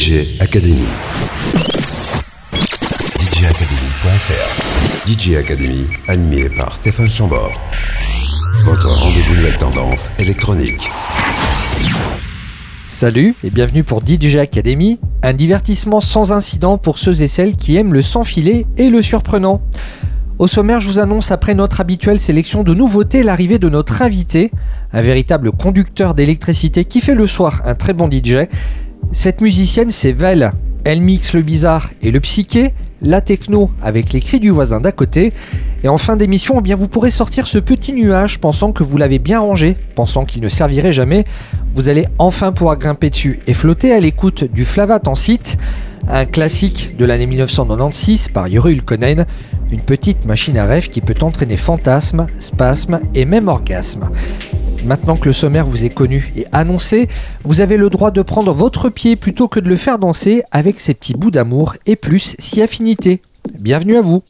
DJ Academy. DJacademy.fr DJ Academy, animé par Stéphane Chambord. Votre rendez-vous nouvelle tendance électronique. Salut et bienvenue pour DJ Academy, un divertissement sans incident pour ceux et celles qui aiment le sans filet et le surprenant. Au sommaire, je vous annonce après notre habituelle sélection de nouveautés l'arrivée de notre invité, un véritable conducteur d'électricité qui fait le soir un très bon DJ. Cette musicienne, c'est Vel. Elle mixe le bizarre et le psyché, la techno avec les cris du voisin d'à côté. Et en fin d'émission, eh bien, vous pourrez sortir ce petit nuage pensant que vous l'avez bien rangé, pensant qu'il ne servirait jamais. Vous allez enfin pouvoir grimper dessus et flotter à l'écoute du Flavat en site, un classique de l'année 1996 par Yuri Ulkonen, une petite machine à rêve qui peut entraîner fantasmes, spasmes et même orgasmes. Maintenant que le sommaire vous est connu et annoncé, vous avez le droit de prendre votre pied plutôt que de le faire danser avec ses petits bouts d'amour et plus si affinité. Bienvenue à vous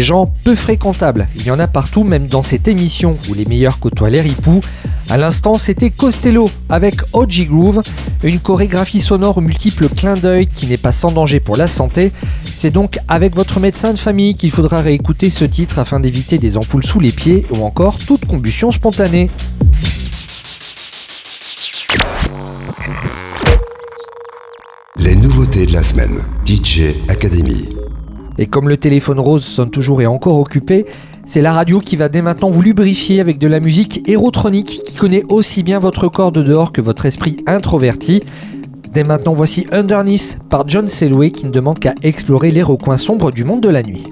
Gens peu fréquentables, il y en a partout, même dans cette émission où les meilleurs côtoient les ripoux. À l'instant, c'était Costello avec OG Groove, une chorégraphie sonore aux multiples clins d'œil qui n'est pas sans danger pour la santé. C'est donc avec votre médecin de famille qu'il faudra réécouter ce titre afin d'éviter des ampoules sous les pieds ou encore toute combustion spontanée. Les nouveautés de la semaine. DJ Academy. Et comme le téléphone rose sonne toujours et encore occupé, c'est la radio qui va dès maintenant vous lubrifier avec de la musique érotronique qui connaît aussi bien votre corps de dehors que votre esprit introverti. Dès maintenant, voici Underneath par John Selway qui ne demande qu'à explorer les recoins sombres du monde de la nuit.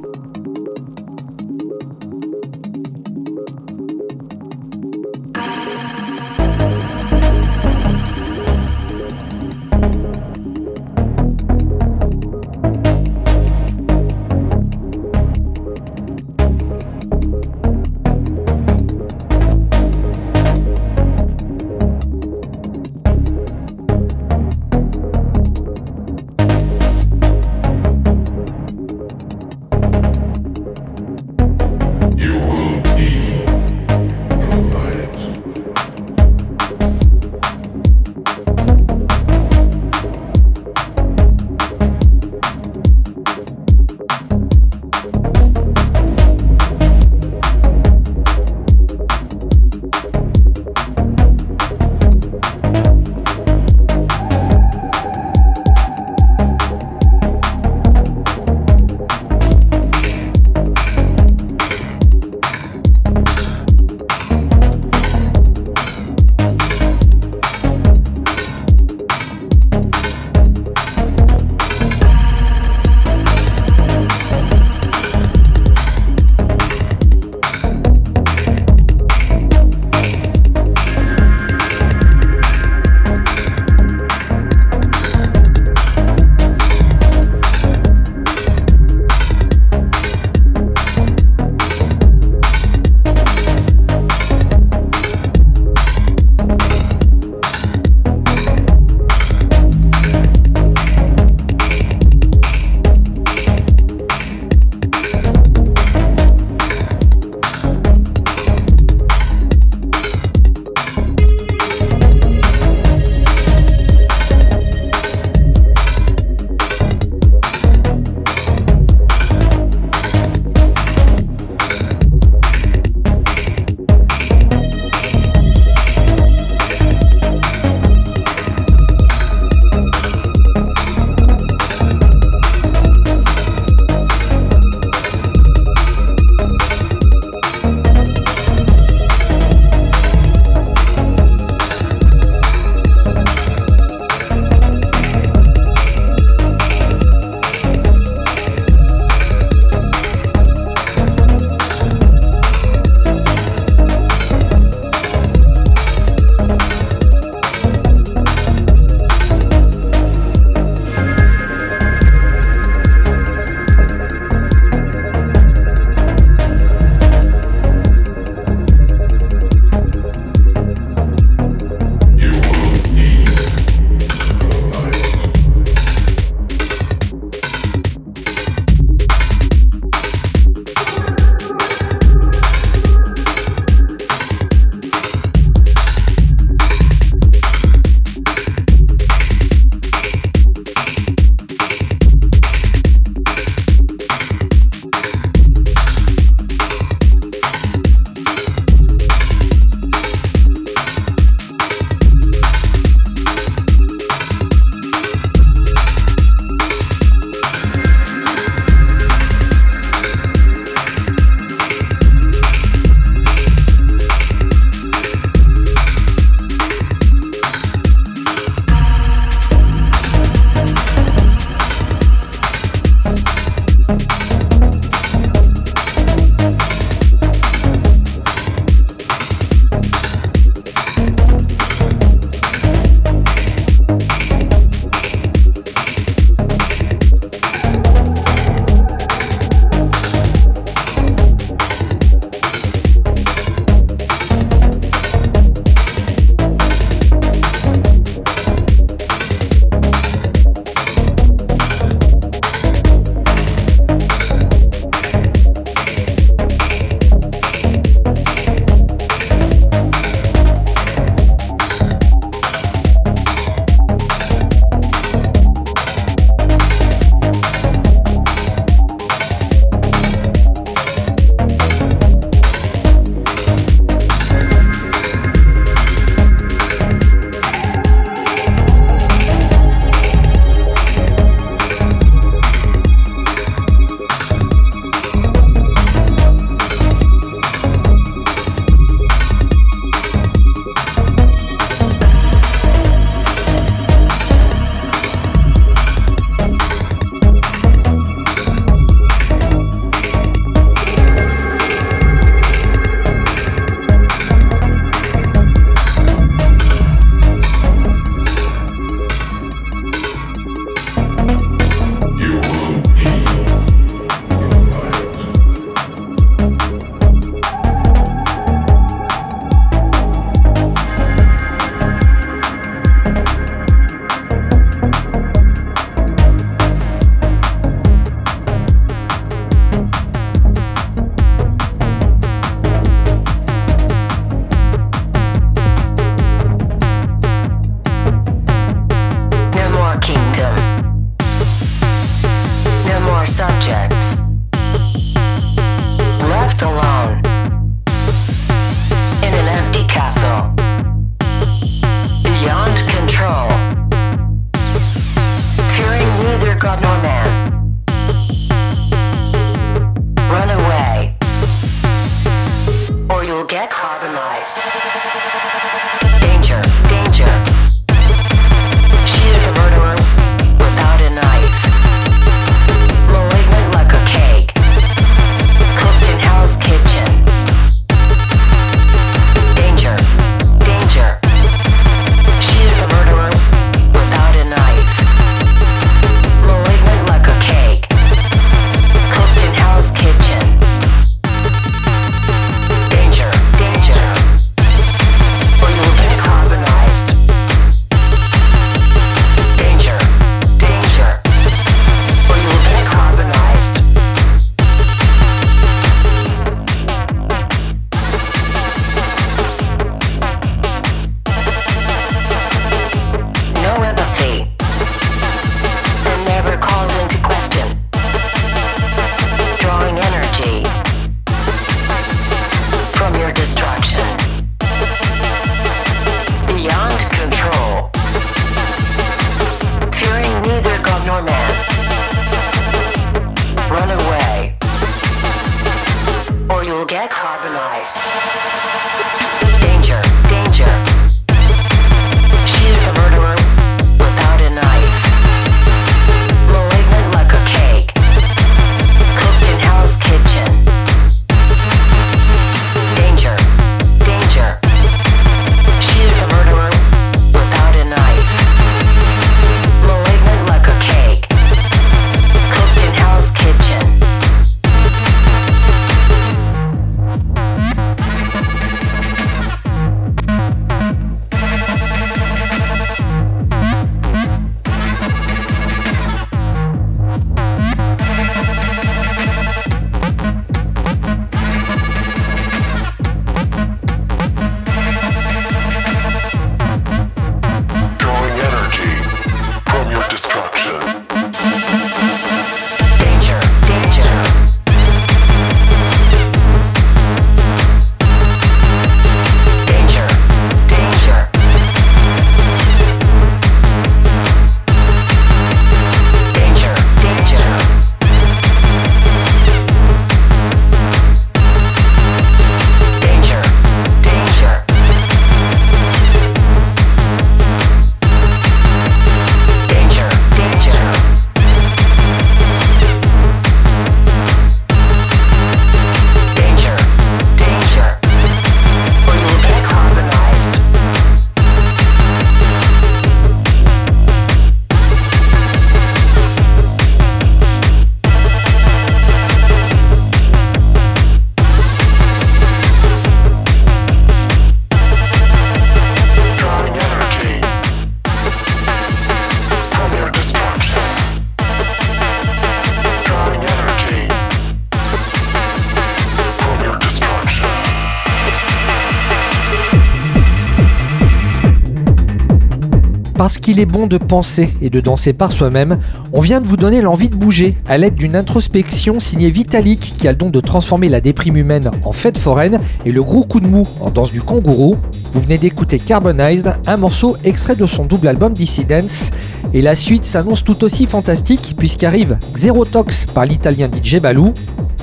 Qu'il est bon de penser et de danser par soi-même, on vient de vous donner l'envie de bouger à l'aide d'une introspection signée Vitalik qui a le don de transformer la déprime humaine en fête foraine et le gros coup de mou en danse du kangourou. Vous venez d'écouter Carbonized, un morceau extrait de son double album Dissidence. Et la suite s'annonce tout aussi fantastique puisqu'arrive Xerotox par l'italien DJ Balou.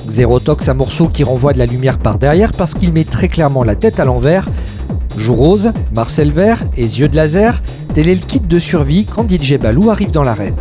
Xerotox, un morceau qui renvoie de la lumière par derrière parce qu'il met très clairement la tête à l'envers. Joue rose, Marcel Vert et yeux de laser, Tel est le kit de survie quand DJ Balou arrive dans l'arène.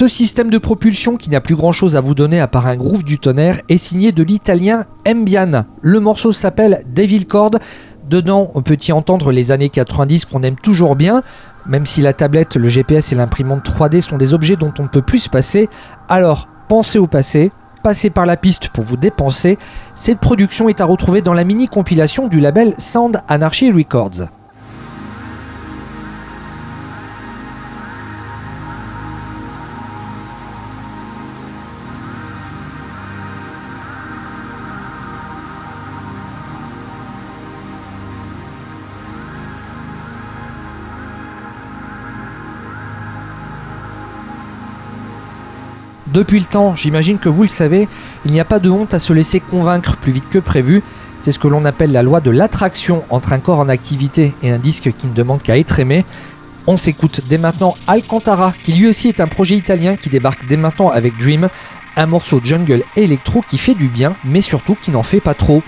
Ce système de propulsion qui n'a plus grand chose à vous donner à part un groove du tonnerre est signé de l'italien Mbian. Le morceau s'appelle Devil Chord. Dedans, on peut y entendre les années 90 qu'on aime toujours bien. Même si la tablette, le GPS et l'imprimante 3D sont des objets dont on ne peut plus se passer, alors pensez au passé, passez par la piste pour vous dépenser. Cette production est à retrouver dans la mini compilation du label Sound Anarchy Records. Depuis le temps, j'imagine que vous le savez, il n'y a pas de honte à se laisser convaincre plus vite que prévu. C'est ce que l'on appelle la loi de l'attraction entre un corps en activité et un disque qui ne demande qu'à être aimé. On s'écoute dès maintenant Alcantara, qui lui aussi est un projet italien qui débarque dès maintenant avec Dream, un morceau jungle électro qui fait du bien, mais surtout qui n'en fait pas trop.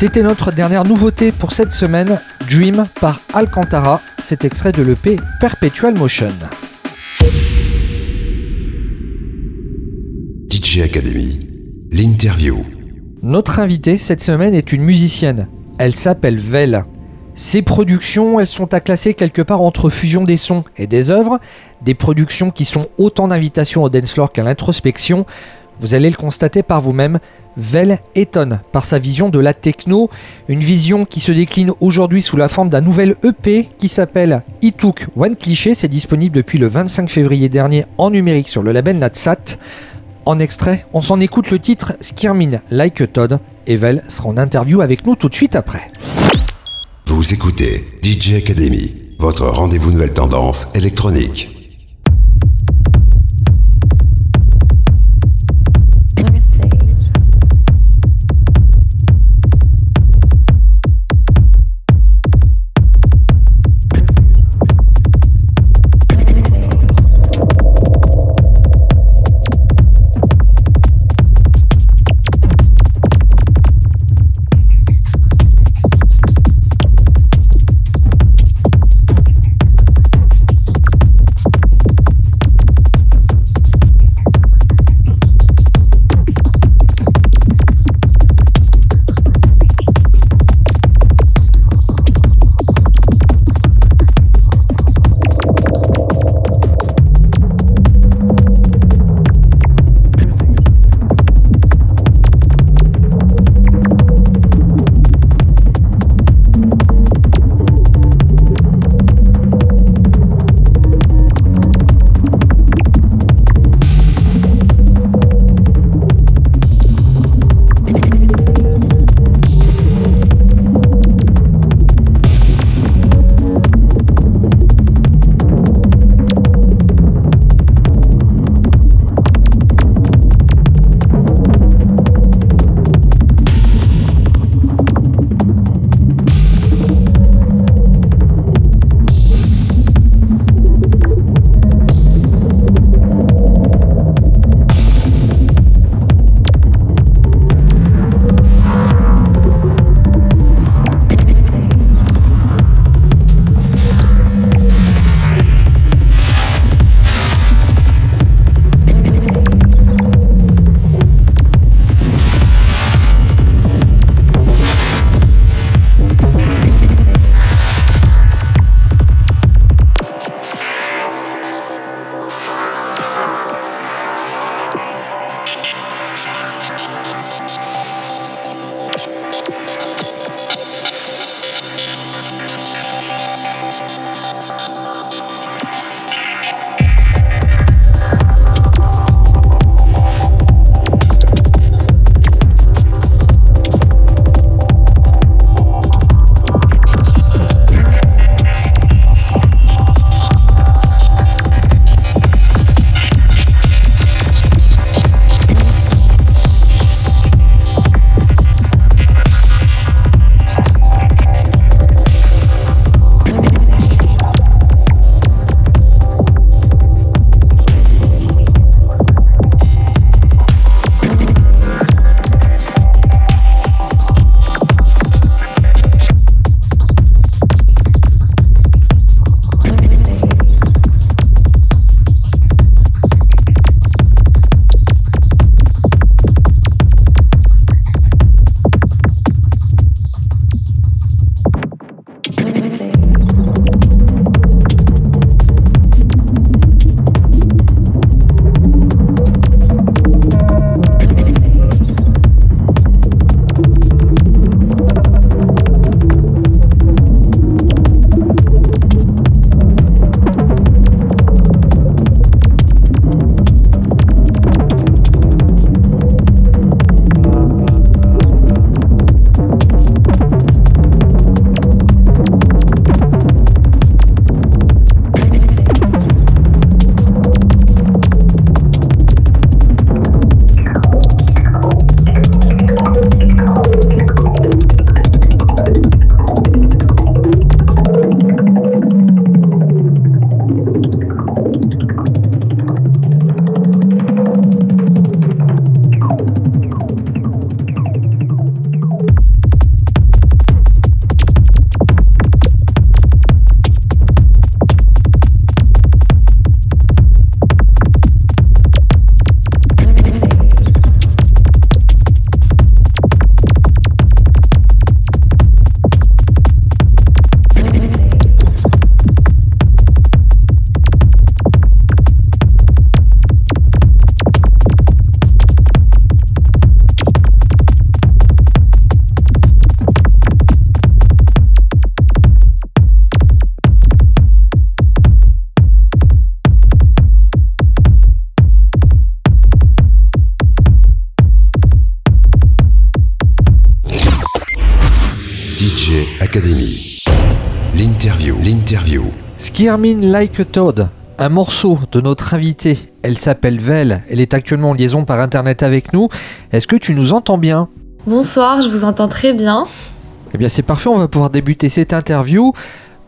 C'était notre dernière nouveauté pour cette semaine, Dream par Alcantara, cet extrait de l'EP Perpetual Motion. DJ Academy, l'interview. Notre invitée cette semaine est une musicienne. Elle s'appelle Vel. Ses productions, elles sont à classer quelque part entre fusion des sons et des œuvres, des productions qui sont autant d'invitations au dance floor qu'à l'introspection. Vous allez le constater par vous-même, Vel étonne par sa vision de la techno, une vision qui se décline aujourd'hui sous la forme d'un nouvel EP qui s'appelle It Took One Cliché, c'est disponible depuis le 25 février dernier en numérique sur le label Natsat. En extrait, on s'en écoute le titre Skirmin Like a Todd et Vel sera en interview avec nous tout de suite après. Vous écoutez DJ Academy, votre rendez-vous nouvelle tendance électronique. Skirmin Like a Toad, un morceau de notre invitée. Elle s'appelle Vel. Elle est actuellement en liaison par internet avec nous. Est-ce que tu nous entends bien? Bonsoir, je vous entends très bien. Eh bien, c'est parfait. On va pouvoir débuter cette interview.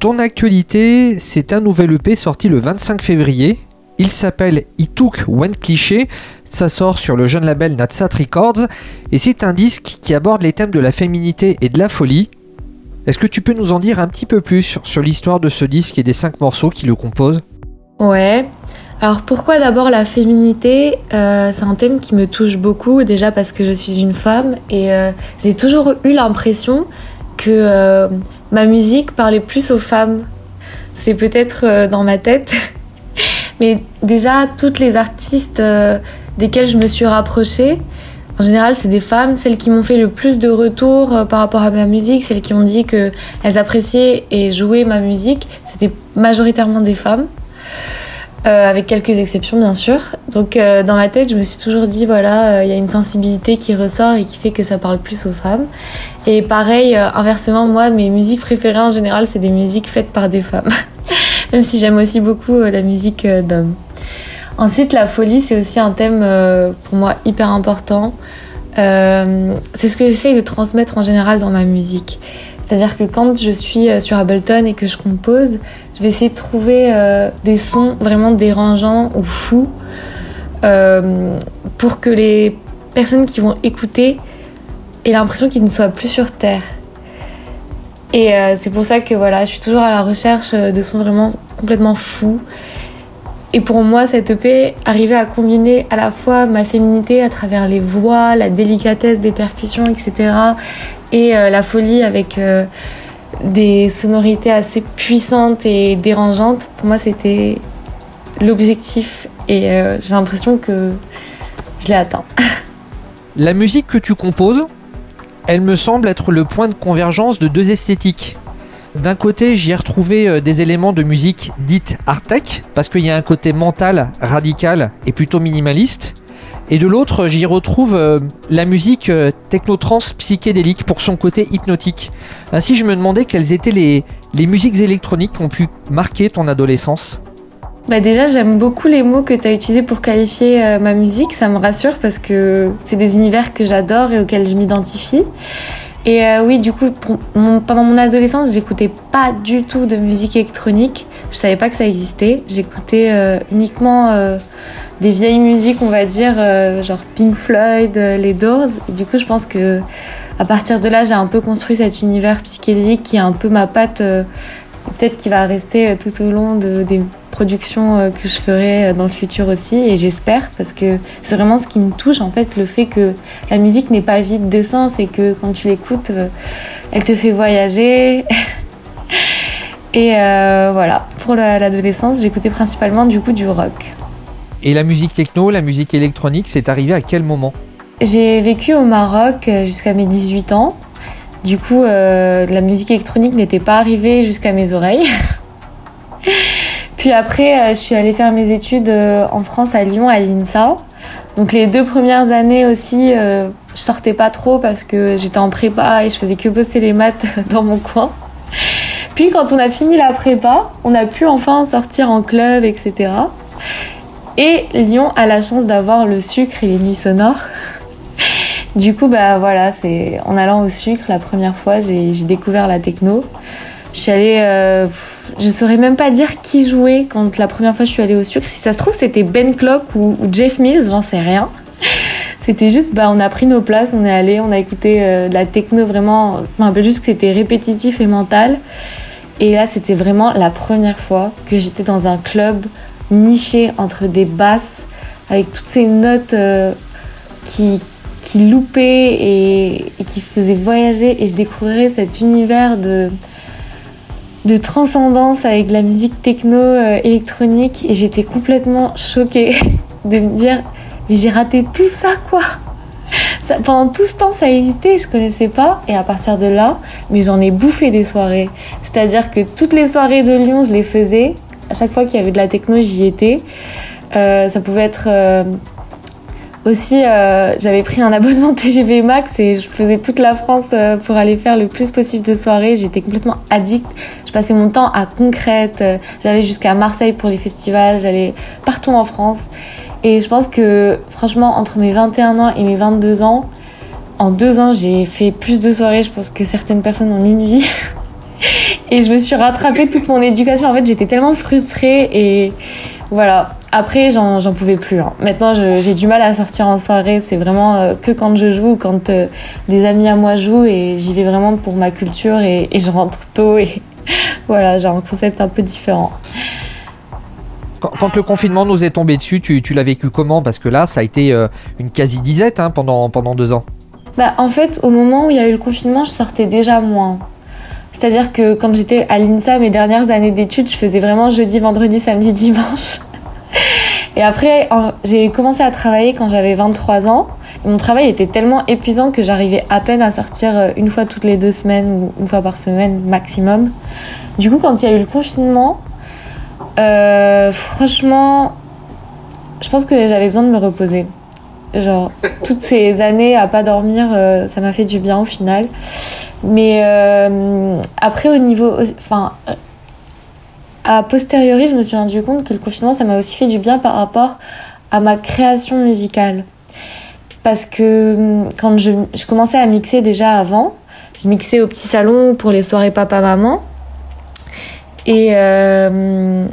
Ton actualité, c'est un nouvel EP sorti le 25 février. Il s'appelle It Took One Cliché. Ça sort sur le jeune label Natsat Records. Et c'est un disque qui aborde les thèmes de la féminité et de la folie. Est-ce que tu peux nous en dire un petit peu plus sur, l'histoire de ce disque et des cinq morceaux qui le composent? Ouais. Alors pourquoi d'abord la féminité? Euh, C'est un thème qui me touche beaucoup, déjà parce que je suis une femme et euh, j'ai toujours eu l'impression que euh, ma musique parlait plus aux femmes. C'est peut-être dans ma tête, mais déjà toutes les artistes desquelles je me suis rapprochée, en général c'est des femmes, celles qui m'ont fait le plus de retours euh, par rapport à ma musique, celles qui ont dit que elles appréciaient et jouaient ma musique, c'était majoritairement des femmes. Euh, avec quelques exceptions bien sûr. Donc euh, dans ma tête, je me suis toujours dit voilà, il y a une sensibilité qui ressort et qui fait que ça parle plus aux femmes. Et pareil, inversement, moi, mes musiques préférées en général, c'est des musiques faites par des femmes. Même si j'aime aussi beaucoup la musique d'hommes. Ensuite, la folie, c'est aussi un thème euh, pour moi hyper important. Euh, c'est ce que j'essaye de transmettre en général dans ma musique. C'est-à-dire que quand je suis euh, sur Ableton et que je compose, je vais essayer de trouver des sons vraiment dérangeants ou fous pour que les personnes qui vont écouter aient l'impression qu'ils ne soient plus sur Terre. Et c'est pour ça que voilà, je suis toujours à la recherche de sons vraiment complètement fous. Et pour moi, cette EP arrivait à combiner à la fois ma féminité à travers les voix, la délicatesse des percussions, etc. Et euh, la folie avec euh, des sonorités assez puissantes et dérangeantes. Pour moi, c'était l'objectif. Et euh, j'ai l'impression que je l'ai atteint. La musique que tu composes, elle me semble être le point de convergence de deux esthétiques. D'un côté, j'y ai retrouvé euh, des éléments de musique dite art tech, parce qu'il y a un côté mental, radical et plutôt minimaliste. Et de l'autre, j'y retrouve euh, la musique euh, techno-trance psychédélique pour son côté hypnotique. Ainsi, je me demandais quelles étaient les, les musiques électroniques qui ont pu marquer ton adolescence. Bah déjà, j'aime beaucoup les mots que tu as utilisés pour qualifier ma musique. Ça me rassure parce que c'est des univers que j'adore et auxquels je m'identifie. Et euh, oui, du coup, pendant mon adolescence, j'écoutais pas du tout de musique électronique. Je savais pas que ça existait. J'écoutais euh, uniquement euh, des vieilles musiques, on va dire, genre Pink Floyd, les Doors. Et du coup, je pense que à partir de là, j'ai un peu construit cet univers psychédélique qui est un peu ma patte, peut-être qui va rester tout au long de- des productions euh, que je ferai euh, dans le futur aussi. Et j'espère, parce que c'est vraiment ce qui me touche, en fait, le fait que la musique n'est pas vide de sens et que quand tu l'écoutes, euh, elle te fait voyager. Et euh, voilà, pour la- l'adolescence, j'écoutais principalement du coup du rock. Et la musique techno, la musique électronique, c'est arrivé à quel moment? J'ai vécu au Maroc jusqu'à mes 18 ans. Du coup, euh, la musique électronique n'était pas arrivée jusqu'à mes oreilles. Puis après, euh, je suis allée faire mes études euh, en France, à Lyon, à l'INSA. Donc les deux premières années aussi, euh, je sortais pas trop parce que j'étais en prépa et je faisais que bosser les maths dans mon coin. Puis quand on a fini la prépa, on a pu enfin sortir en club, etc. Et Lyon a la chance d'avoir le sucre et les nuits sonores. Du coup, bah voilà, c'est en allant au sucre la première fois, j'ai j'ai découvert la techno. Je suis allée, euh, je saurais même pas dire qui jouait quand la première fois je suis allée au sucre. Si ça se trouve, c'était Ben Clock ou, ou Jeff Mills, j'en sais rien. C'était juste, bah, on a pris nos places, on est allé, on a écouté euh, de la techno vraiment. Je me rappelle juste que c'était répétitif et mental. Et là, c'était vraiment la première fois que j'étais dans un club niché entre des basses avec toutes ces notes euh, qui, qui loupaient et, et qui faisaient voyager. Et je découvrais cet univers de, de transcendance avec la musique techno euh, électronique. Et j'étais complètement choquée de me dire, mais j'ai raté tout ça quoi ça, pendant tout ce temps, ça existait, je connaissais pas. Et à partir de là, mais j'en ai bouffé des soirées. C'est-à-dire que toutes les soirées de Lyon, je les faisais. À chaque fois qu'il y avait de la techno, j'y étais. Euh, ça pouvait être euh, Aussi, euh, j'avais pris un abonnement TGV Max et je faisais toute la France euh, pour aller faire le plus possible de soirées. J'étais complètement addict. Je passais mon temps à Concrète. euh, J'allais jusqu'à Marseille pour les festivals. J'allais partout en France. Et je pense que, franchement, entre mes 21 ans et mes 22 ans, en deux ans, j'ai fait plus de soirées, je pense, que certaines personnes en une vie. et je me suis rattrapée toute mon éducation. En fait, j'étais tellement frustrée et voilà. Après, j'en pouvais plus. hein. Maintenant, j'ai du mal à sortir en soirée. C'est vraiment euh, que quand je joue, ou quand euh, des amis à moi jouent et j'y vais vraiment pour ma culture et, et je rentre tôt et voilà, j'ai un concept un peu différent. Quand, quand le confinement nous est tombé dessus, tu, tu l'as vécu comment? Parce que là, ça a été euh, une quasi-disette hein, pendant, pendant deux ans. Bah, en fait, au moment où il y a eu le confinement, je sortais déjà moins. C'est-à-dire que quand j'étais à l'INSA, mes dernières années d'études, je faisais vraiment jeudi, vendredi, samedi, dimanche. Et après, j'ai commencé à travailler quand j'avais 23 ans. Mon travail était tellement épuisant que j'arrivais à peine à sortir euh, une fois toutes les deux semaines ou une fois par semaine maximum. Du coup, quand il y a eu le confinement, euh, franchement, je pense que j'avais besoin de me reposer. Genre, toutes ces années à pas dormir, euh, ça m'a fait du bien au final. Mais euh, après, au niveau. Enfin. A posteriori, je me suis rendu compte que le confinement, ça m'a aussi fait du bien par rapport à ma création musicale. Parce que hum, quand je, je commençais à mixer déjà avant, je mixais au petit salon pour les soirées papa-maman. Et, euh,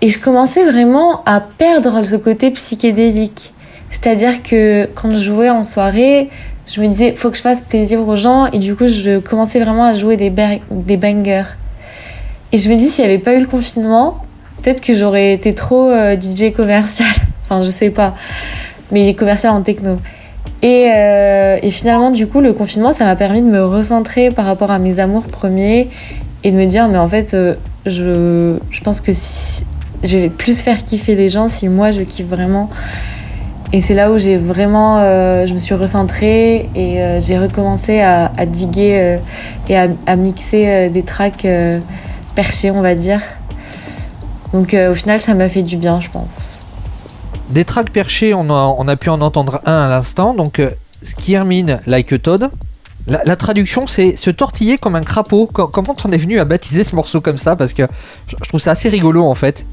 et je commençais vraiment à perdre ce côté psychédélique. C'est-à-dire que quand je jouais en soirée, je me disais, faut que je fasse plaisir aux gens. Et du coup, je commençais vraiment à jouer des, des bangers. Et je me dis, s'il n'y avait pas eu le confinement, peut-être que j'aurais été trop euh, DJ commercial. enfin, je sais pas. Mais commercial en techno. Et, euh, et finalement, du coup, le confinement, ça m'a permis de me recentrer par rapport à mes amours premiers et de me dire, mais en fait, euh, je, je pense que je vais plus faire kiffer les gens si moi je kiffe vraiment. Et c'est là où j'ai vraiment, je me suis recentrée et j'ai recommencé à, diguer et à, mixer des tracks perchés, on va dire. Donc euh, au final, ça m'a fait du bien, je pense. Des tracks perchés, on a, on a pu en entendre un à l'instant. Donc, euh, like a Toad. La, la traduction, c'est se tortiller comme un crapaud. Co- comment t'en es venu à baptiser ce morceau comme ça? Parce que je, je trouve ça assez rigolo en fait.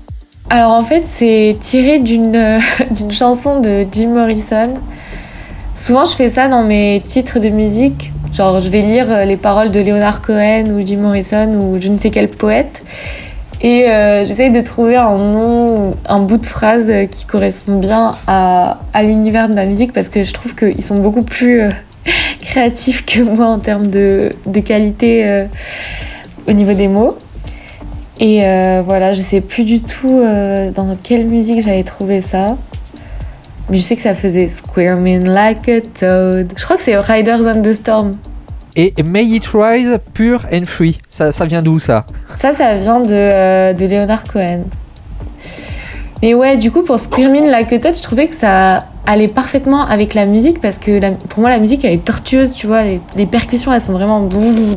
Alors en fait, c'est tiré d'une euh, d'une chanson de Jim Morrison. Souvent, je fais ça dans mes titres de musique. Genre, je vais lire euh, les paroles de Leonard Cohen ou Jim Morrison ou je ne sais quel poète. Et euh, j'essaye de trouver un nom, un bout de phrase euh, qui correspond bien à, l'univers de ma musique parce que je trouve qu'ils sont beaucoup plus créatifs que moi en termes de, qualité au niveau des mots. Et voilà, je sais plus du tout dans quelle musique j'avais trouvé ça. Mais je sais que ça faisait Squirming like a toad. Je crois que c'est Riders on the Storm. Et May It Rise, Pure and Free. Ça, ça vient d'où ça? Ça, ça vient de, euh, de Leonard Cohen. Mais ouais, du coup, pour Squirming like a toad, je trouvais que ça allait parfaitement avec la musique parce que la- pour moi, la musique, elle est tortueuse, tu vois. Les, les percussions, elles sont vraiment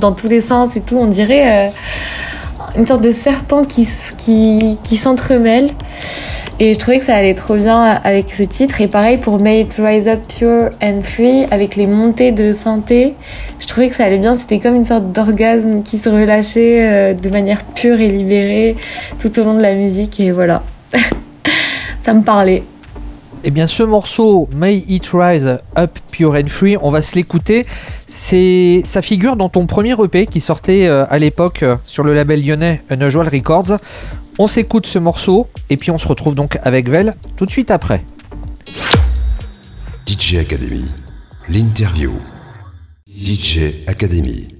dans tous les sens et tout. On dirait euh, une sorte de serpent qui, qui, qui s'entremêle. Et je trouvais que ça allait trop bien avec ce titre. Et pareil pour It Rise Up Pure and Free, avec les montées de synthé, je trouvais que ça allait bien. C'était comme une sorte d'orgasme qui se relâchait euh, de manière pure et libérée tout au long de la musique. Et voilà, ça me parlait. Eh bien, ce morceau, May It Rise Up Pure and Free, on va se l'écouter. C'est, ça figure dans ton premier EP qui sortait euh, à l'époque euh, sur le label lyonnais Unusual Records. On s'écoute ce morceau et puis on se retrouve donc avec Vel tout de suite après. DJ Academy, l'interview. DJ Academy.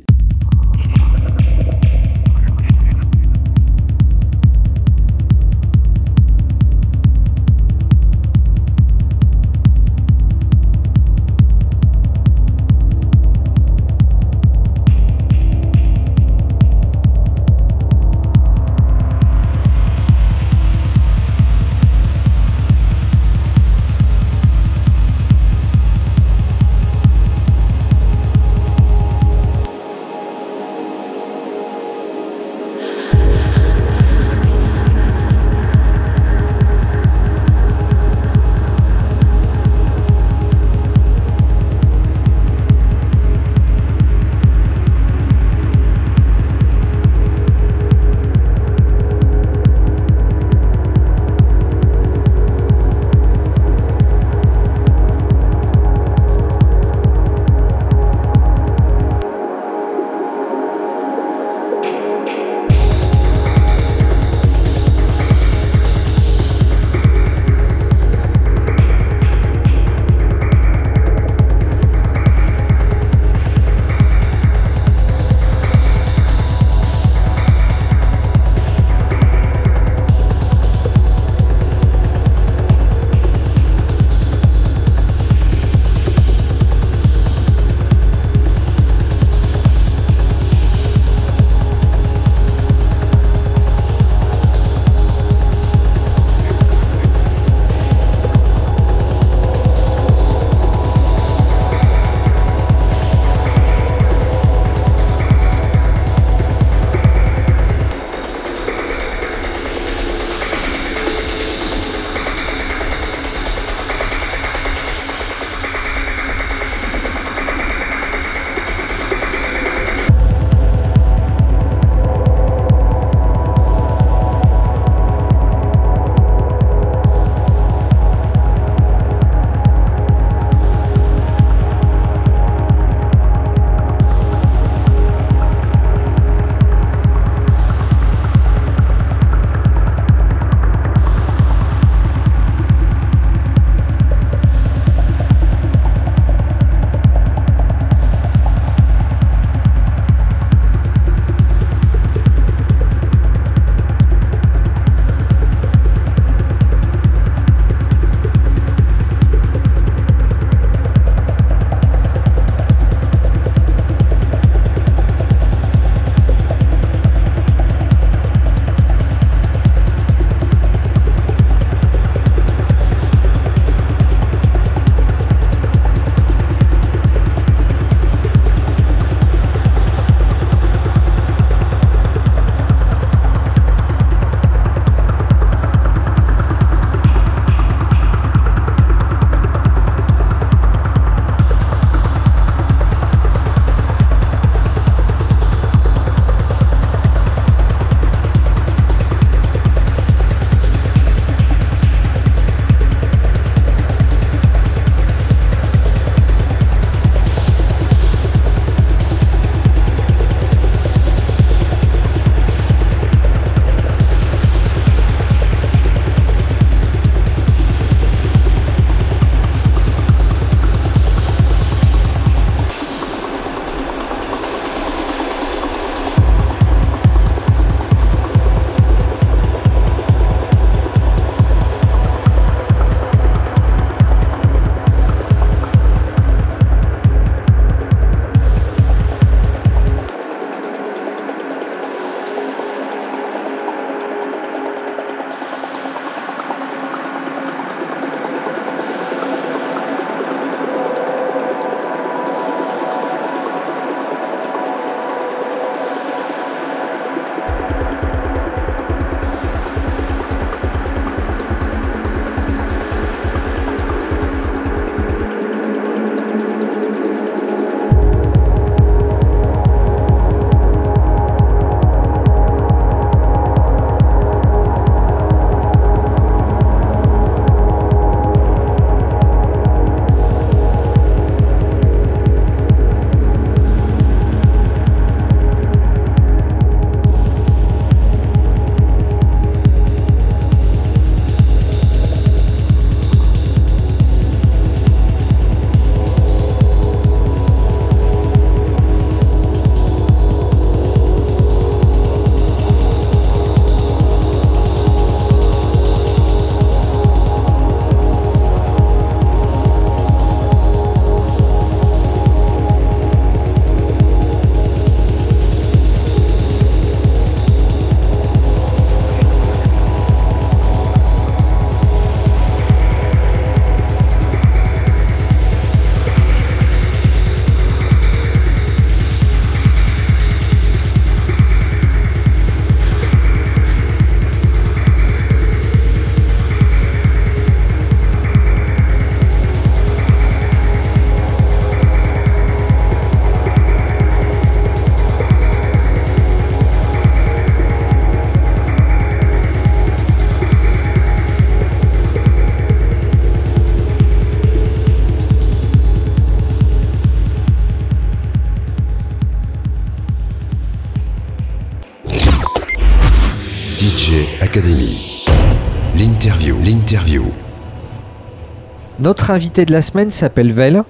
Notre invité de la semaine s'appelle Vel.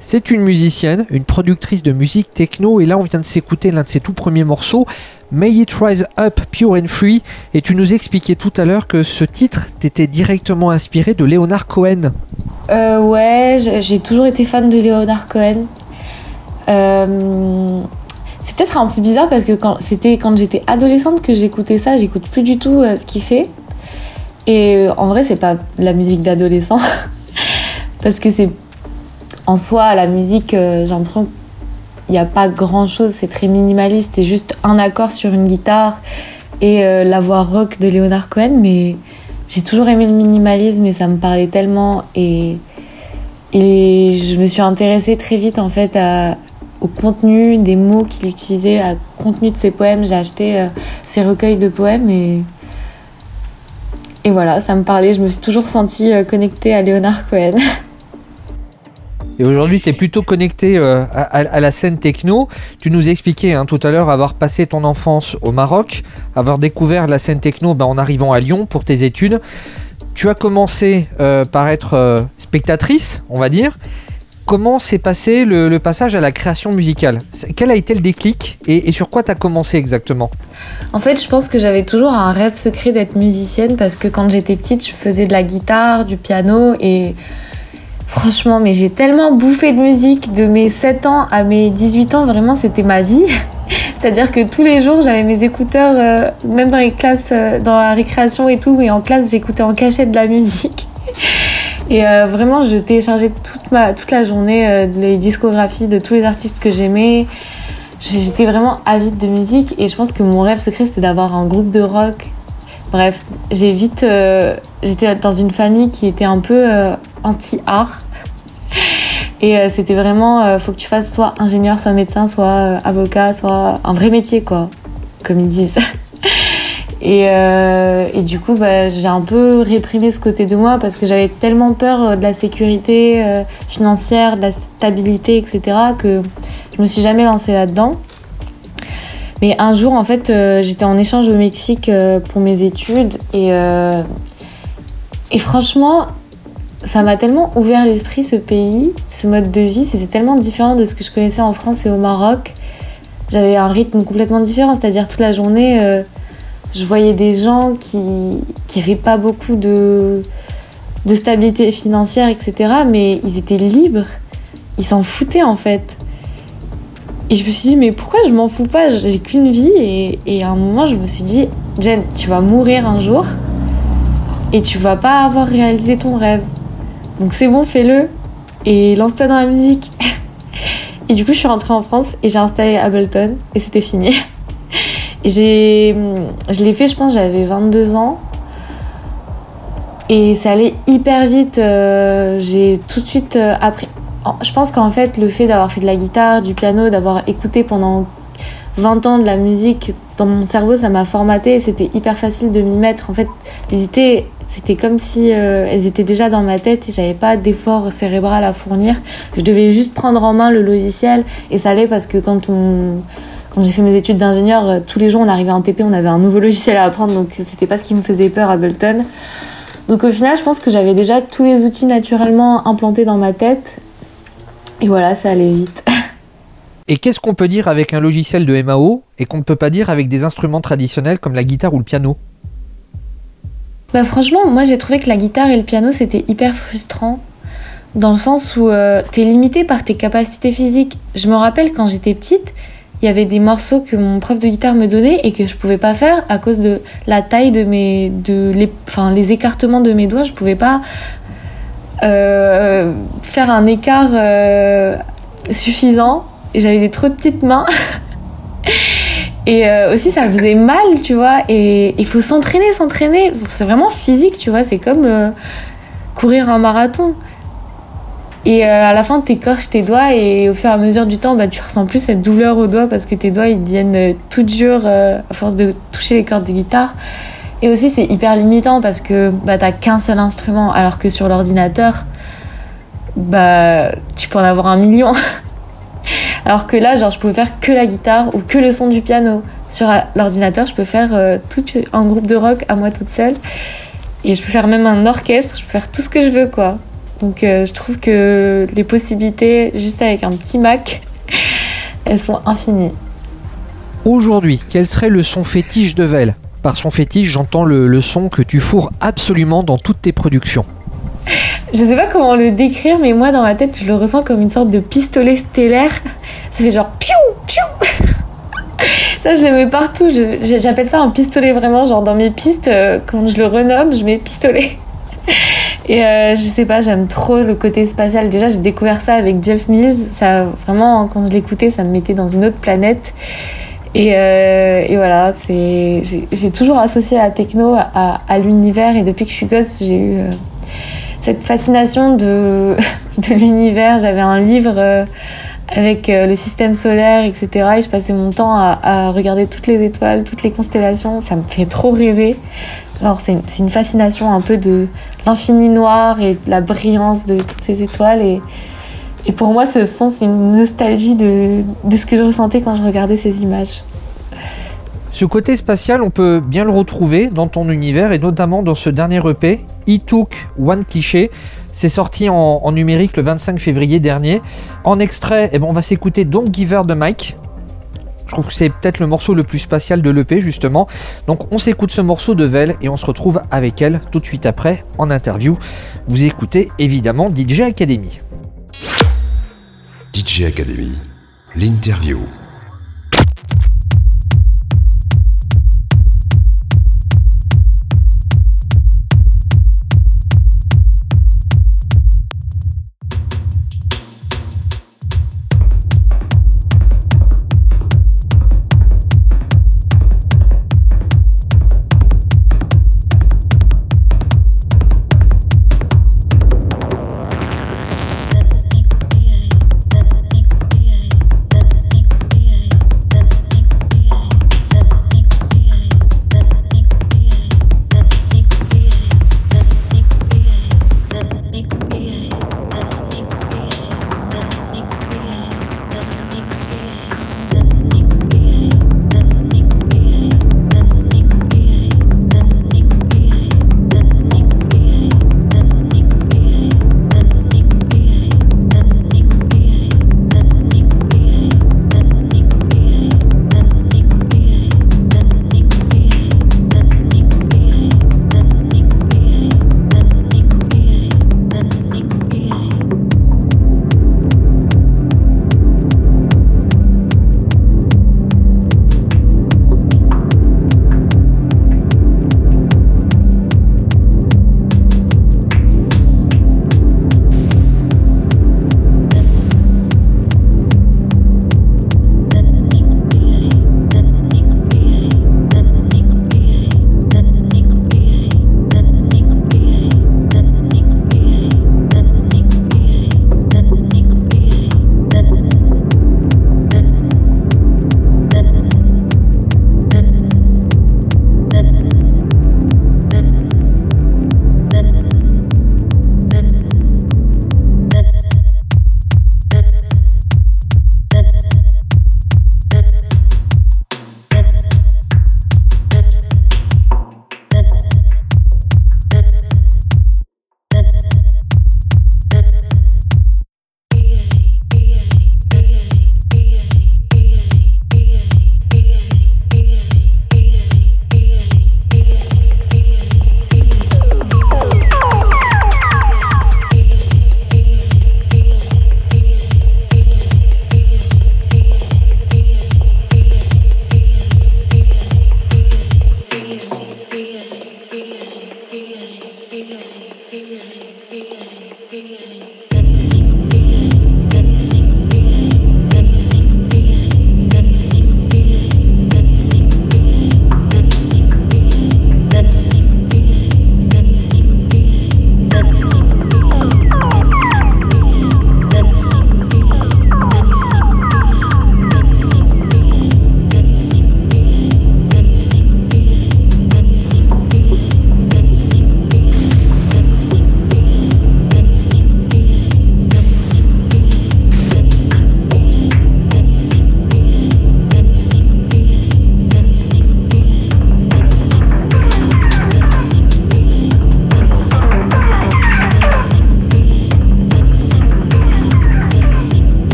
C'est une musicienne, une productrice de musique techno, et là on vient de s'écouter l'un de ses tout premiers morceaux, May It Rise Up Pure and Free, et tu nous expliquais tout à l'heure que ce titre t'était directement inspiré de Leonard Cohen. Euh, ouais, j'ai toujours été fan de Leonard Cohen. Euh, c'est peut-être un peu bizarre parce que c'était quand j'étais adolescente que j'écoutais ça, j'écoute plus du tout euh, ce qu'il fait. Et en vrai, c'est pas la musique d'adolescent parce que c'est en soi la musique. j'ai l'impression qu'il n'y a pas grand chose, c'est très minimaliste, c'est juste un accord sur une guitare et la voix rock de Leonard Cohen, mais j'ai toujours aimé le minimalisme et ça me parlait tellement et, et je me suis intéressée très vite en fait au contenu des mots qu'il utilisait, au contenu de ses poèmes. J'ai acheté euh, ses recueils de poèmes et, et voilà, ça me parlait. Je me suis toujours sentie euh, connectée à Leonard Cohen. Et aujourd'hui, tu es plutôt connecté euh, à, la scène techno. Tu nous expliquais hein, tout à l'heure avoir passé ton enfance au Maroc, avoir découvert la scène techno ben, en arrivant à Lyon pour tes études. Tu as commencé euh, par être euh, spectatrice, on va dire. Comment s'est passé le, passage à la création musicale? Quel a été le déclic et, et sur quoi tu as commencé exactement? En fait, je pense que j'avais toujours un rêve secret d'être musicienne parce que quand j'étais petite, je faisais de la guitare, du piano et Franchement, mais j'ai tellement bouffé de musique de mes 7 ans à mes 18 ans, vraiment c'était ma vie. C'est-à-dire que tous les jours j'avais mes écouteurs, euh, même dans les classes, euh, dans la récréation et tout, et en classe j'écoutais en cachette de la musique. Et euh, vraiment je téléchargeais toute, ma, toute la journée les discographies de tous les artistes que j'aimais. J'étais vraiment avide de musique et je pense que mon rêve secret c'était d'avoir un groupe de rock. Bref, j'ai vite, j'étais dans une famille qui était un peu anti-art. Et euh, c'était vraiment, euh, faut que tu fasses soit ingénieur, soit médecin, soit euh, avocat, soit un vrai métier, quoi, comme ils disent. et, et, du coup, bah, j'ai un peu réprimé ce côté de moi parce que j'avais tellement peur de la sécurité financière, de la stabilité, etc., que je me suis jamais lancée là-dedans. Mais un jour, en fait, j'étais en échange au Mexique pour mes études et, et franchement, ça m'a tellement ouvert l'esprit ce pays, ce mode de vie, c'était tellement différent de ce que je connaissais en France et au Maroc. J'avais un rythme complètement différent, c'est-à-dire toute la journée, euh, je voyais des gens qui n'avaient pas beaucoup de, de stabilité financière, etc. Mais ils étaient libres, ils s'en foutaient en fait. Et je me suis dit, mais pourquoi je m'en fous pas? J'ai qu'une vie. Et, et à un moment, je me suis dit, Jen, tu vas mourir un jour et tu vas pas avoir réalisé ton rêve. Donc c'est bon, fais-le et lance-toi dans la musique. et du coup, je suis rentrée en France et j'ai installé Ableton et c'était fini. je l'ai fait, je pense, j'avais 22 ans. Et ça allait hyper vite. Euh, j'ai tout de suite euh, appris. Je pense qu'en fait, le fait d'avoir fait de la guitare, du piano, d'avoir écouté pendant 20 ans de la musique, dans mon cerveau, ça m'a formaté. C'était hyper facile de m'y mettre. En fait, les c'était comme si euh, elles étaient déjà dans ma tête et j'avais pas d'effort cérébral à fournir. Je devais juste prendre en main le logiciel et ça allait parce que quand on quand j'ai fait mes études d'ingénieur, euh, tous les jours on arrivait en TP, on avait un nouveau logiciel à apprendre donc c'était pas ce qui me faisait peur à Ableton. Donc au final, je pense que j'avais déjà tous les outils naturellement implantés dans ma tête et voilà, ça allait vite. Et qu'est-ce qu'on peut dire avec un logiciel de MAO et qu'on ne peut pas dire avec des instruments traditionnels comme la guitare ou le piano? Bah franchement, moi j'ai trouvé que la guitare et le piano c'était hyper frustrant dans le sens où euh, t'es limité par tes capacités physiques. Je me rappelle quand j'étais petite, il y avait des morceaux que mon prof de guitare me donnait et que je pouvais pas faire à cause de la taille de mes de les enfin les écartements de mes doigts, je pouvais pas faire un écart euh, suffisant. J'avais des trop petites mains. Et euh, aussi, ça faisait mal, tu vois. Et il faut s'entraîner, s'entraîner. C'est vraiment physique, tu vois. C'est comme euh, courir un marathon. Et euh, à la fin, t'écorches tes doigts et au fur et à mesure du temps, bah, tu ressens plus cette douleur aux doigts parce que tes doigts, ils deviennent tout durs à force de toucher les cordes de guitare. Et aussi, c'est hyper limitant parce que bah, t'as qu'un seul instrument, alors que sur l'ordinateur, bah, tu peux en avoir un million. Alors que là, genre, je pouvais faire que la guitare ou que le son du piano. Sur l'ordinateur, je peux faire euh, tout un groupe de rock à moi toute seule. Et je peux faire même un orchestre, je peux faire tout ce que je veux, quoi. Donc euh, je trouve que les possibilités, juste avec un petit Mac, elles sont infinies. Aujourd'hui, quel serait le son fétiche de Vel? Par son fétiche, j'entends le, son que tu fourres absolument dans toutes tes productions. Je sais pas comment le décrire, mais moi dans ma tête, je le ressens comme une sorte de pistolet stellaire. Ça fait genre piou, piou. ça, je le mets partout. J'appelle ça un pistolet vraiment, genre dans mes pistes, euh, quand je le renomme, je mets pistolet. Et euh, je sais pas, j'aime trop le côté spatial. Déjà, j'ai découvert ça avec Jeff Mills. Ça, vraiment, quand je l'écoutais, ça me mettait dans une autre planète. Et, euh, et voilà, c'est, j'ai toujours associé la techno à, l'univers. Et depuis que je suis gosse, j'ai eu cette fascination de, l'univers. J'avais un livre euh, avec euh, le système solaire, etc. Et je passais mon temps à, regarder toutes les étoiles, toutes les constellations. Ça me fait trop rêver. Alors c'est une fascination un peu de l'infini noir et de la brillance de toutes ces étoiles. Et, et pour moi, ce son, c'est une nostalgie de, de ce que je ressentais quand je regardais ces images. Ce côté spatial, on peut bien le retrouver dans ton univers et notamment dans ce dernier EP, E Took One Cliché. C'est sorti en, numérique le 25 février dernier. En extrait, eh ben, on va s'écouter Don't Give Her the Mic. Je trouve que c'est peut-être le morceau le plus spatial de l'EP justement. Donc on s'écoute ce morceau de Vel et on se retrouve avec elle tout de suite après en interview. Vous écoutez évidemment DJ Academy. DJ Academy, l'interview.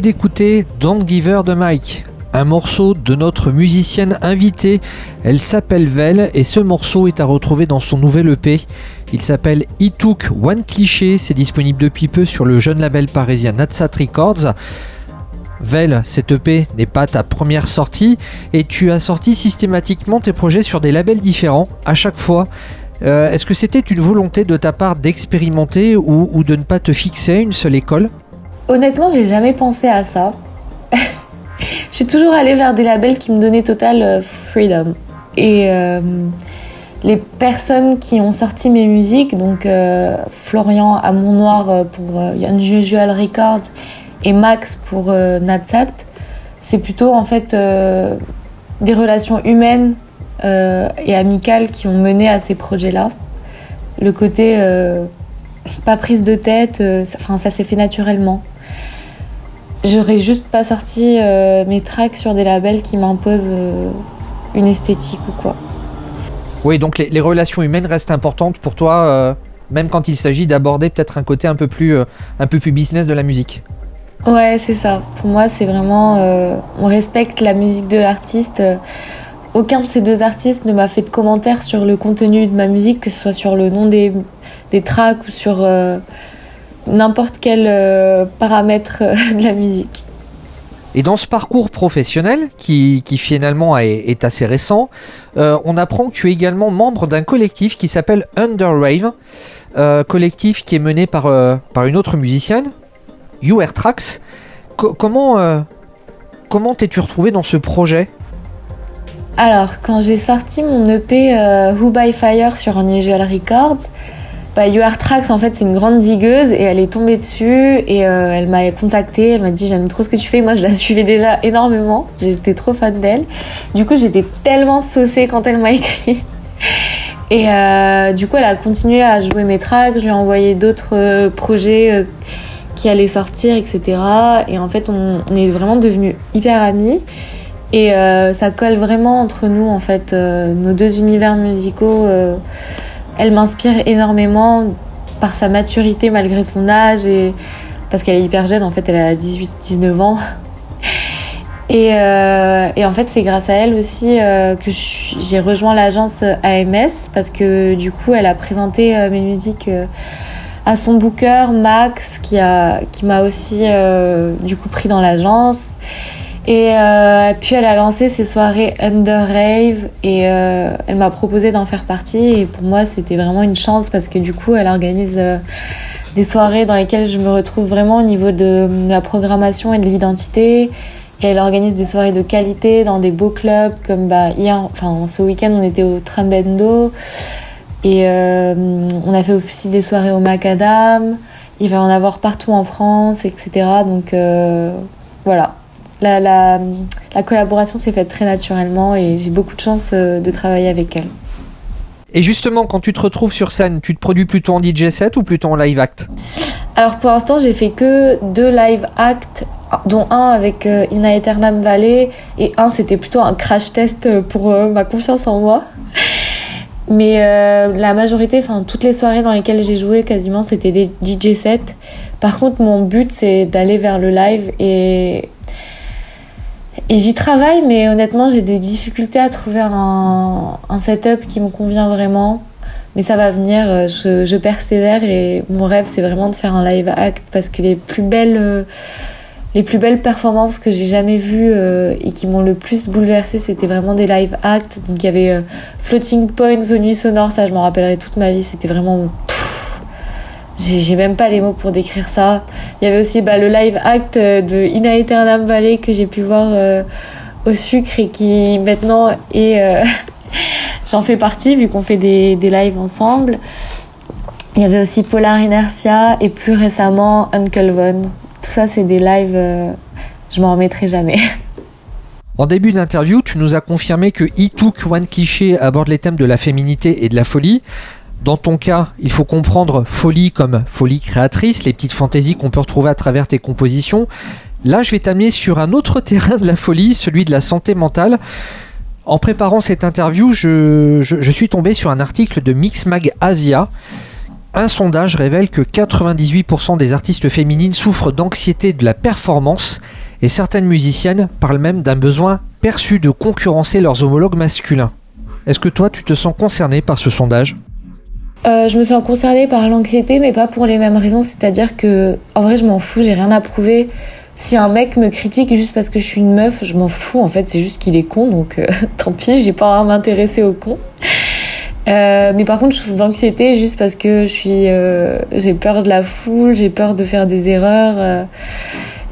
D'écouter Don't Give Her de Mike, un morceau de notre musicienne invitée. Elle s'appelle Vel et ce morceau est à retrouver dans son nouvel EP. Il s'appelle Took One Cliché. C'est disponible depuis peu sur le jeune label parisien Natsat Records. Vel, cette EP n'est pas ta première sortie et tu as sorti systématiquement tes projets sur des labels différents à chaque fois. Euh, est-ce que c'était une volonté de ta part d'expérimenter ou, ou, de ne pas te fixer à une seule école? Honnêtement, j'ai jamais pensé à ça. Je suis toujours allée vers des labels qui me donnaient total euh, freedom. Et euh, les personnes qui ont sorti mes musiques, donc euh, Florian à Noir pour euh, Unusual Records et Max pour Natsat, c'est plutôt en fait des relations humaines et amicales qui ont mené à ces projets-là. Le côté pas prise de tête, ça s'est fait naturellement. J'aurais juste pas sorti mes tracks sur des labels qui m'imposent une esthétique ou quoi. Oui, donc les, les, relations humaines restent importantes pour toi, euh, même quand il s'agit d'aborder peut-être un côté un peu plus, euh, un peu plus business de la musique. Ouais, c'est ça. Pour moi, c'est vraiment, euh, on respecte la musique de l'artiste. Aucun de ces deux artistes ne m'a fait de commentaires sur le contenu de ma musique, que ce soit sur le nom des, des tracks ou sur n'importe quel paramètre de la musique. Et dans ce parcours professionnel, qui, qui finalement est, est, assez récent, euh, on apprend que tu es également membre d'un collectif qui s'appelle Underrave, euh, collectif qui est mené par, euh, par une autre musicienne, UR Tracks. Co comment euh, comment t'es-tu retrouvé dans ce projet? Alors, quand j'ai sorti mon EP euh, Who by Fire sur Unusual Records, bah, UR Tracks, en fait, c'est une grande digueuse et elle est tombée dessus et euh, elle m'a contactée. Elle m'a dit J'aime trop ce que tu fais. Moi, je la suivais déjà énormément. J'étais trop fan d'elle. Du coup, j'étais tellement saucée quand elle m'a écrit. Et euh, du coup, elle a continué à jouer mes tracks. Je lui ai envoyé d'autres euh, projets qui allaient sortir, etc. Et en fait, on, on est vraiment devenus hyper amis. Et ça colle vraiment entre nous, en fait, nos deux univers musicaux elle m'inspire énormément par sa maturité malgré son âge et parce qu'elle est hyper jeune en fait elle a 18 19 ans. Et, euh, et en fait c'est grâce à elle aussi euh, que j'ai rejoint l'agence AMS parce que du coup elle a présenté euh, mes musiques à son booker Max qui a qui m'a aussi euh, du coup pris dans l'agence et euh, puis elle a lancé ses soirées Under Rave et euh, elle m'a proposé d'en faire partie. Et pour moi, c'était vraiment une chance parce que du coup, elle organise euh, des soirées dans lesquelles je me retrouve vraiment au niveau de, la programmation et de l'identité. Et elle organise des soirées de qualité dans des beaux clubs comme bah, hier, enfin ce week-end, on était au Trambendo. Et on a fait aussi des soirées au Macadam. Il va en avoir partout en France, etc. Donc voilà, la, la, la collaboration s'est faite très naturellement et j'ai beaucoup de chance euh, de travailler avec elle. Et justement, quand tu te retrouves sur scène, tu te produis plutôt en DJ set ou plutôt en live act? Alors pour l'instant, j'ai fait que deux live acts, dont un avec euh, Ina Eternam Valley et un c'était plutôt un crash test pour euh, ma confiance en moi. Mais euh, la majorité, enfin toutes les soirées dans lesquelles j'ai joué, quasiment c'était des DJ sets. Par contre, mon but c'est d'aller vers le live et et j'y travaille, mais honnêtement, j'ai des difficultés à trouver un, setup qui me convient vraiment. Mais ça va venir, je, je persévère et mon rêve, c'est vraiment de faire un live act parce que les plus belles, les plus belles performances que j'ai jamais vues euh, et qui m'ont le plus bouleversée, c'était vraiment des live acts. Donc il y avait euh, Floating Points aux nuits sonores, ça je m'en rappellerai toute ma vie, c'était vraiment j'ai même pas les mots pour décrire ça. Il y avait aussi bah, le live act de Ina Eternam Valley que j'ai pu voir euh, au sucre et qui maintenant est. Euh, J'en fais partie vu qu'on fait des, des lives ensemble. Il y avait aussi Polar Inertia et plus récemment Uncle Von. Tout ça, c'est des lives. Euh, je m'en remettrai jamais. En début d'interview, tu nous as confirmé que E Took One Cliché aborde les thèmes de la féminité et de la folie. Dans ton cas, il faut comprendre folie comme folie créatrice, les petites fantaisies qu'on peut retrouver à travers tes compositions. Là, je vais t'amener sur un autre terrain de la folie, celui de la santé mentale. En préparant cette interview, je, suis tombé sur un article de Mixmag Asia, Un sondage révèle que 98% des artistes féminines souffrent d'anxiété de la performance et certaines musiciennes parlent même d'un besoin perçu de concurrencer leurs homologues masculins. Est-ce que toi, tu te sens concerné par ce sondage? Euh, je me sens concernée par l'anxiété, mais pas pour les mêmes raisons. C'est-à-dire que, en vrai, je m'en fous, j'ai rien à prouver. Si un mec me critique juste parce que je suis une meuf, je m'en fous. En fait, c'est juste qu'il est con, donc euh, tant pis, j'ai pas à m'intéresser au con. Euh, mais par contre, je souffre d'anxiété juste parce que je suis, euh, j'ai peur de la foule, j'ai peur de faire des erreurs.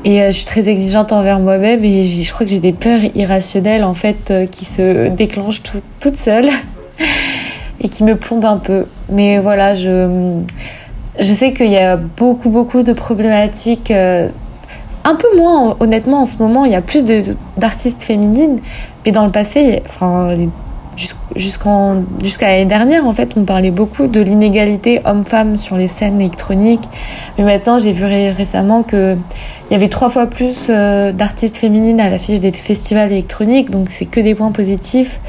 Et je suis très exigeante envers moi-même et je crois que j'ai des peurs irrationnelles en fait qui se déclenchent tout, toutes seules et qui me plombent un peu. Mais voilà, je, je sais qu'il y a beaucoup beaucoup de problématiques. un peu moins honnêtement en ce moment, il y a plus d'artistes féminines, mais dans le passé, enfin jusqu'à l'année dernière en fait on parlait beaucoup de l'inégalité homme-femme sur les scènes électroniques mais maintenant j'ai vu récemment que il y avait trois fois plus euh, d'artistes féminines à l'affiche des festivals électroniques donc c'est que des points positifs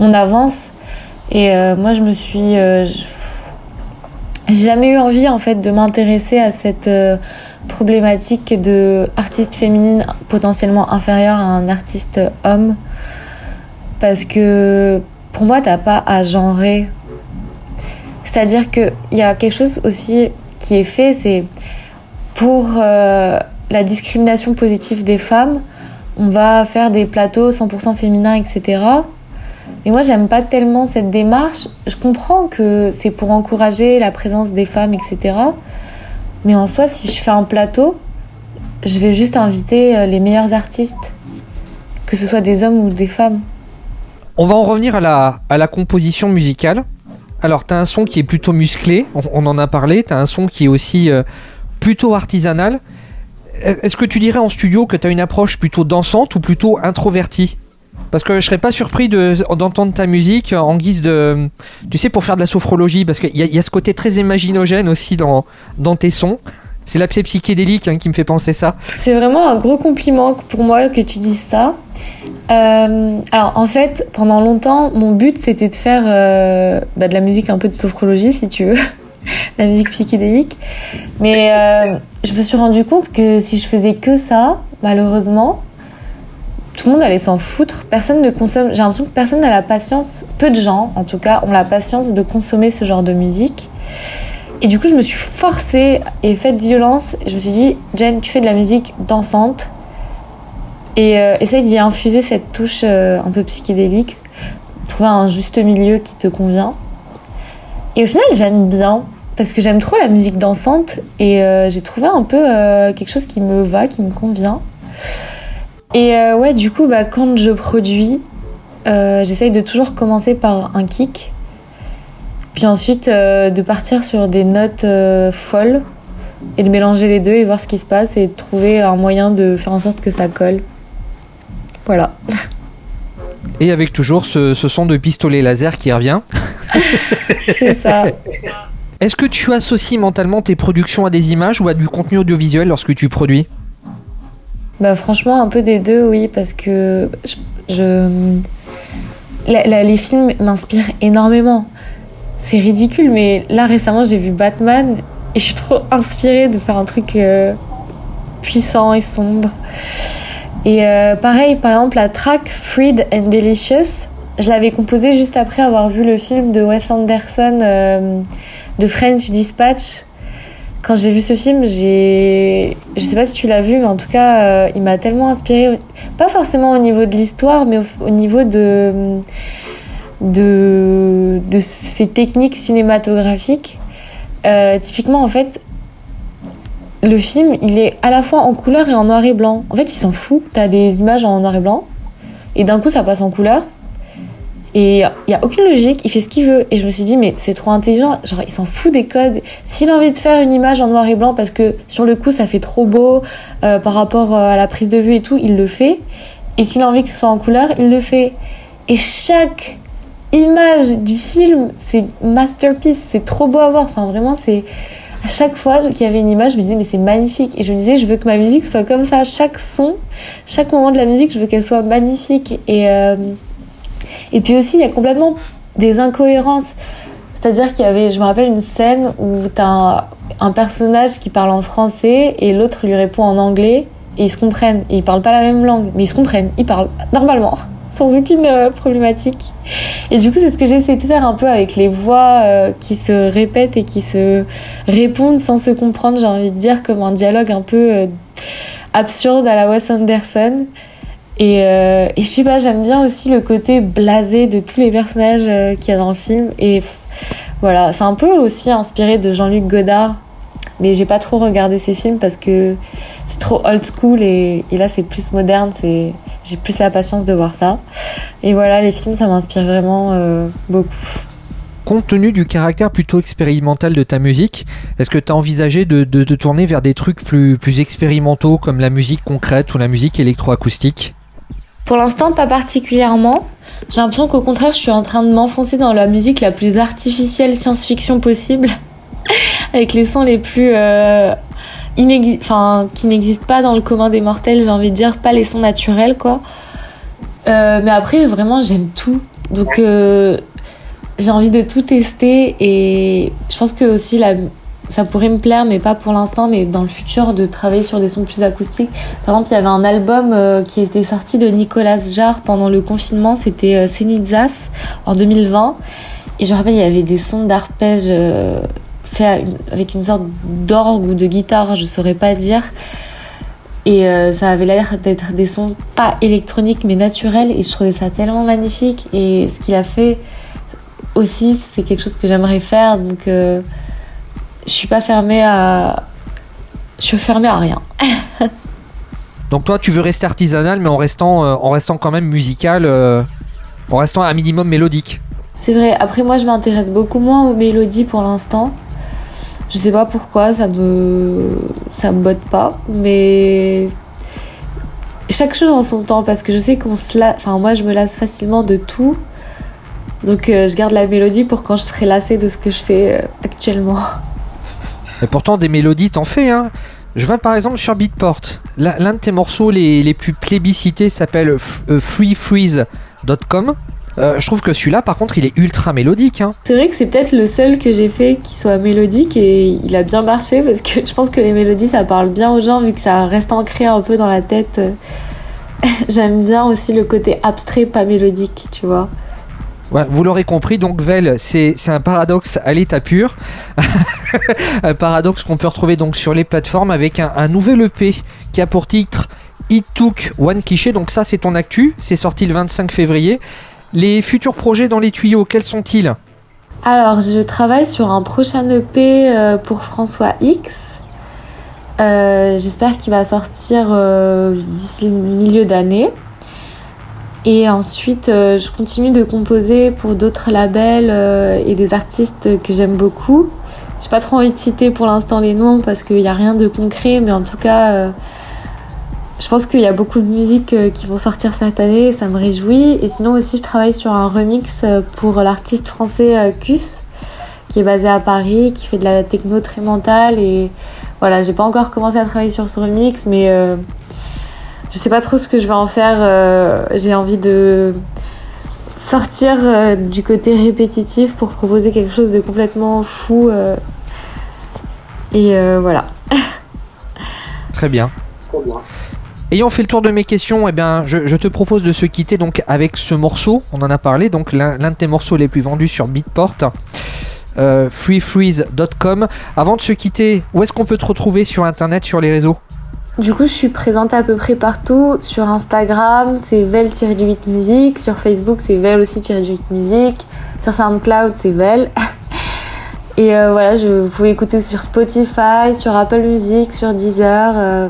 on avance et euh, moi je me suis euh, jamais eu envie en fait de m'intéresser à cette problématique de artiste féminine potentiellement inférieure à un artiste homme parce que pour moi, t'as pas à genrer. C'est-à-dire qu'il y a quelque chose aussi qui est fait, c'est pour euh, la discrimination positive des femmes, on va faire des plateaux 100% féminins, etc. Et moi, j'aime pas tellement cette démarche. Je comprends que c'est pour encourager la présence des femmes, etc. Mais en soi, si je fais un plateau, je vais juste inviter euh, les meilleurs artistes, que ce soit des hommes ou des femmes. On va en revenir à la, à la composition musicale. Alors, tu as un son qui est plutôt musclé, on, en a parlé, tu as un son qui est aussi euh, plutôt artisanal. Est-ce que tu dirais en studio que tu as une approche plutôt dansante ou plutôt introvertie? Parce que je serais pas surpris d'entendre ta musique en guise de. Tu sais, pour faire de la sophrologie, parce qu'il y, a ce côté très imaginogène aussi dans, dans tes sons. C'est l'abcès psychédélique hein, qui me fait penser ça. C'est vraiment un gros compliment pour moi que tu dises ça. Euh, alors en fait, pendant longtemps, mon but c'était de faire euh, bah, de la musique un peu de sophrologie, si tu veux, la musique psychédélique. Mais euh, je me suis rendu compte que si je faisais que ça, malheureusement, tout le monde allait s'en foutre. Personne ne consomme. J'ai l'impression que personne n'a la patience, peu de gens en tout cas, ont la patience de consommer ce genre de musique. Et du coup, je me suis forcée et faite violence. Je me suis dit, Jen, tu fais de la musique dansante et euh, essaye d'y infuser cette touche euh, un peu psychédélique. Trouver un juste milieu qui te convient. Et au final, j'aime bien parce que j'aime trop la musique dansante et euh, j'ai trouvé un peu quelque chose qui me va, qui me convient. Et ouais, du coup, bah, quand je produis, j'essaye de toujours commencer par un kick puis ensuite, euh, de partir sur des notes euh, folles et de mélanger les deux et voir ce qui se passe et de trouver un moyen de faire en sorte que ça colle. Voilà. Et avec toujours ce, son de pistolet laser qui revient. C'est ça. Est-ce que tu associes mentalement tes productions à des images ou à du contenu audiovisuel lorsque tu produis? Bah franchement un peu des deux oui parce que je, les films m'inspirent énormément c'est ridicule, mais là récemment j'ai vu Batman et je suis trop inspirée de faire un truc euh, puissant et sombre. Et euh, pareil, par exemple, la track Freed and Delicious, je l'avais composée juste après avoir vu le film de Wes Anderson euh, de French Dispatch. Quand j'ai vu ce film, j'ai. Je sais pas si tu l'as vu, mais en tout cas, il m'a tellement inspiré. Pas forcément au niveau de l'histoire, mais au niveau de de, de techniques cinématographiques. Euh, typiquement, en fait, le film, il est à la fois en couleur et en noir et blanc. En fait, il s'en fout. T'as des images en noir et blanc, et d'un coup, ça passe en couleur. Et il n'y a aucune logique, il fait ce qu'il veut. Et je me suis dit, mais c'est trop intelligent. Genre, il s'en fout des codes. S'il a envie de faire une image en noir et blanc parce que sur le coup, ça fait trop beau euh, par rapport euh, à la prise de vue et tout, il le fait. Et s'il a envie que ce soit en couleur, il le fait. Et chaque image du film, c'est masterpiece, c'est trop beau à voir. Enfin, vraiment, c'est. À chaque fois qu'il y avait une image, je me disais, mais c'est magnifique. Et je me disais, je veux que ma musique soit comme ça. Chaque son, chaque moment de la musique, je veux qu'elle soit magnifique. Et, euh, et puis aussi, il y a complètement des incohérences. C'est-à-dire qu'il y avait, je me rappelle une scène où t'as un, un personnage qui parle en français et l'autre lui répond en anglais et ils se comprennent. Et ils parlent pas la même langue, mais ils se comprennent. Ils parlent normalement, sans aucune euh, problématique. Et du coup, c'est ce que j'essaie de faire un peu avec les voix euh, qui se répètent et qui se répondent sans se comprendre, j'ai envie de dire, comme un dialogue un peu euh, absurde à la Wes Anderson. Et, et je sais pas, j'aime bien aussi le côté blasé de tous les personnages qu'il y a dans le film. Et voilà, c'est un peu aussi inspiré de Jean-Luc Godard, mais j'ai pas trop regardé ses films parce que c'est trop old school et, là c'est plus moderne, j'ai plus la patience de voir ça. Et voilà, les films ça m'inspire vraiment euh, beaucoup. Compte tenu du caractère plutôt expérimental de ta musique, est-ce que tu as envisagé de, de, tourner vers des trucs plus, plus expérimentaux comme la musique concrète ou la musique électroacoustique? Pour l'instant, pas particulièrement. J'ai l'impression qu'au contraire, je suis en train de m'enfoncer dans la musique la plus artificielle science-fiction possible, avec les sons les plus euh, enfin qui n'existent pas dans le commun des mortels. J'ai envie de dire pas les sons naturels, quoi. Euh, mais après, vraiment, j'aime tout, donc euh, j'ai envie de tout tester et je pense que aussi la ça pourrait me plaire, mais pas pour l'instant, mais dans le futur, de travailler sur des sons plus acoustiques. Par exemple, il y avait un album euh, qui était sorti de Nicolas Jarre pendant le confinement, c'était euh, en 2020. Et je me rappelle, il y avait des sons d'arpège euh, faits avec une sorte d'orgue ou de guitare, je saurais pas dire. Et euh, ça avait l'air d'être des sons pas électroniques, mais naturels. Et je trouvais ça tellement magnifique. Et ce qu'il a fait aussi, c'est quelque chose que j'aimerais faire. Donc je suis pas fermée à. Je suis fermée à rien. Donc toi, tu veux rester artisanal, mais en restant, euh, en restant quand même musical, euh, en restant à un minimum mélodique. C'est vrai. Après, moi, je m'intéresse beaucoup moins aux mélodies pour l'instant. Je sais pas pourquoi, ça me, ça me botte pas, mais chaque chose en son temps, parce que je sais qu'on se lasse. Enfin, moi, je me lasse facilement de tout. Donc, euh, je garde la mélodie pour quand je serai lassée de ce que je fais actuellement. Et pourtant, des mélodies, t'en fais, hein. Je vois par exemple sur Beatport, l'un de tes morceaux les, les plus plébiscités s'appelle euh, freefreeze.com. Euh, je trouve que celui-là, par contre, il est ultra mélodique. Hein. C'est vrai que c'est peut-être le seul que j'ai fait qui soit mélodique et il a bien marché parce que je pense que les mélodies, ça parle bien aux gens vu que ça reste ancré un peu dans la tête. J'aime bien aussi le côté abstrait, pas mélodique, tu vois vous l'aurez compris, donc Vel, c'est un paradoxe à l'état pur. un paradoxe qu'on peut retrouver donc sur les plateformes avec un, nouvel EP qui a pour titre It Took One Cliché. Donc ça, c'est ton actu. C'est sorti le 25 février. Les futurs projets dans les tuyaux, quels sont-ils? Alors, je travaille sur un prochain EP euh, pour François X. Euh, j'espère qu'il va sortir euh, d'ici le milieu d'année. Et ensuite, euh, je continue de composer pour d'autres labels euh, et des artistes que j'aime beaucoup. J'ai pas trop envie de citer pour l'instant les noms parce qu'il n'y a rien de concret, mais en tout cas, euh, je pense qu'il y a beaucoup de musiques qui vont sortir cette année, ça me réjouit. Et sinon aussi, je travaille sur un remix pour l'artiste français Cus, qui est basé à Paris, qui fait de la techno très mentale. Et voilà, j'ai pas encore commencé à travailler sur ce remix, mais je sais pas trop ce que je vais en faire. Euh, j'ai envie de sortir euh, du côté répétitif pour proposer quelque chose de complètement fou. Euh, et voilà. Très bien. Ayant fait le tour de mes questions, eh bien, je, te propose de se quitter donc avec ce morceau. On en a parlé, donc l'un de tes morceaux les plus vendus sur Beatport. freefreeze.com. Avant de se quitter, où est-ce qu'on peut te retrouver sur internet, sur les réseaux? Du coup, je suis présente à peu près partout. Sur Instagram, c'est vel-8 musique. Sur Facebook, c'est vel aussi-8 musique. Sur SoundCloud, c'est vel. Et euh, voilà, je, vous pouvez écouter sur Spotify, sur Apple Music, sur Deezer. Euh,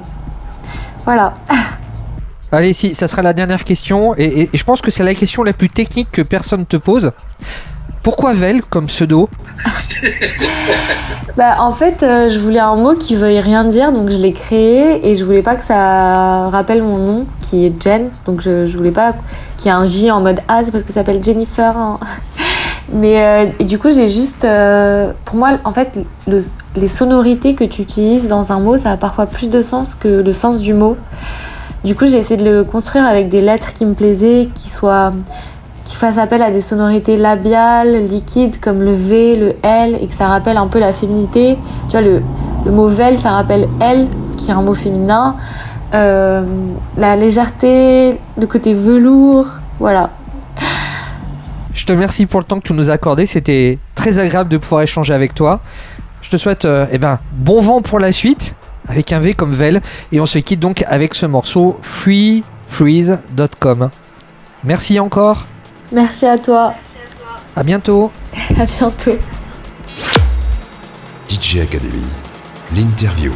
voilà. Allez, si, ça sera la dernière question. et je pense que c'est la question la plus technique que personne te pose. Pourquoi Vel comme pseudo bah, En fait, euh, je voulais un mot qui veuille rien dire, donc je l'ai créé et je voulais pas que ça rappelle mon nom qui est Jen, donc je, je voulais pas qu'il y ait un J en mode A, c'est parce que ça s'appelle Jennifer. Hein. Mais euh, du coup, j'ai juste. Euh, pour moi, en fait, les sonorités que tu utilises dans un mot, ça a parfois plus de sens que le sens du mot. Du coup, j'ai essayé de le construire avec des lettres qui me plaisaient, qui soient qui fasse appel à des sonorités labiales, liquides, comme le V, le L, et que ça rappelle un peu la féminité. Tu vois, le, mot vel, ça rappelle L, qui est un mot féminin. Euh, la légèreté, le côté velours, voilà. Je te remercie pour le temps que tu nous as accordé. C'était très agréable de pouvoir échanger avec toi. Je te souhaite euh, eh ben, bon vent pour la suite, avec un V comme Vel. Et on se quitte donc avec ce morceau freefreeze.com. Merci encore. Merci à toi. À bientôt. À bientôt. DJ Academy, l'interview.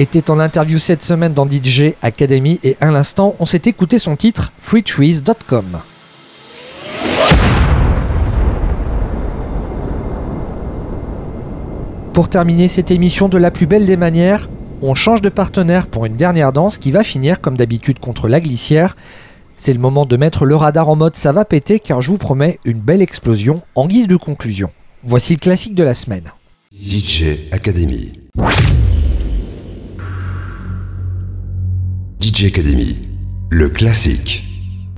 Était en interview cette semaine dans DJ Academy et à l'instant, on s'est écouté son titre freetrees.com. Pour terminer cette émission de la plus belle des manières, on change de partenaire pour une dernière danse qui va finir comme d'habitude contre la glissière. C'est le moment de mettre le radar en mode ça va péter car je vous promets une belle explosion en guise de conclusion. Voici le classique de la semaine. DJ Academy. DJ Academy, le classique.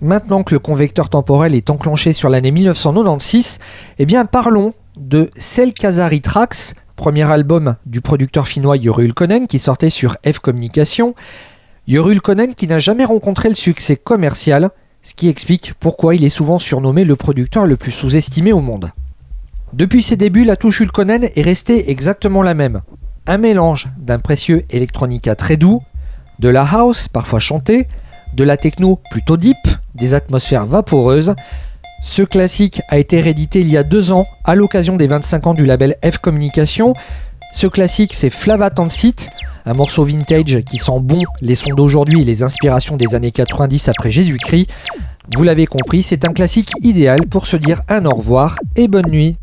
Maintenant que le convecteur temporel est enclenché sur l'année 1996, eh bien parlons de Cell Kazari Tracks, premier album du producteur finnois Yoru Ulkonen qui sortait sur F Communication. Yoru Ulkonen qui n'a jamais rencontré le succès commercial, ce qui explique pourquoi il est souvent surnommé le producteur le plus sous-estimé au monde. Depuis ses débuts, la touche Ulkonen est restée exactement la même. Un mélange d'un précieux electronica très doux, de la house parfois chantée, de la techno plutôt deep, des atmosphères vaporeuses, ce classique a été réédité il y a deux ans à l'occasion des 25 ans du label F Communication. Ce classique, c'est Flava Tansit, un morceau vintage qui sent bon les sons d'aujourd'hui et les inspirations des années 90 après Jésus-Christ. Vous l'avez compris, c'est un classique idéal pour se dire un au revoir et bonne nuit.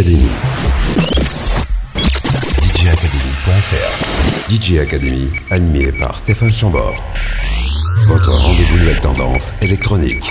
Academy. DJacademy.fr DJ Academy, animé par Stéphane Chambord. Votre rendez-vous nouvelle tendance électronique.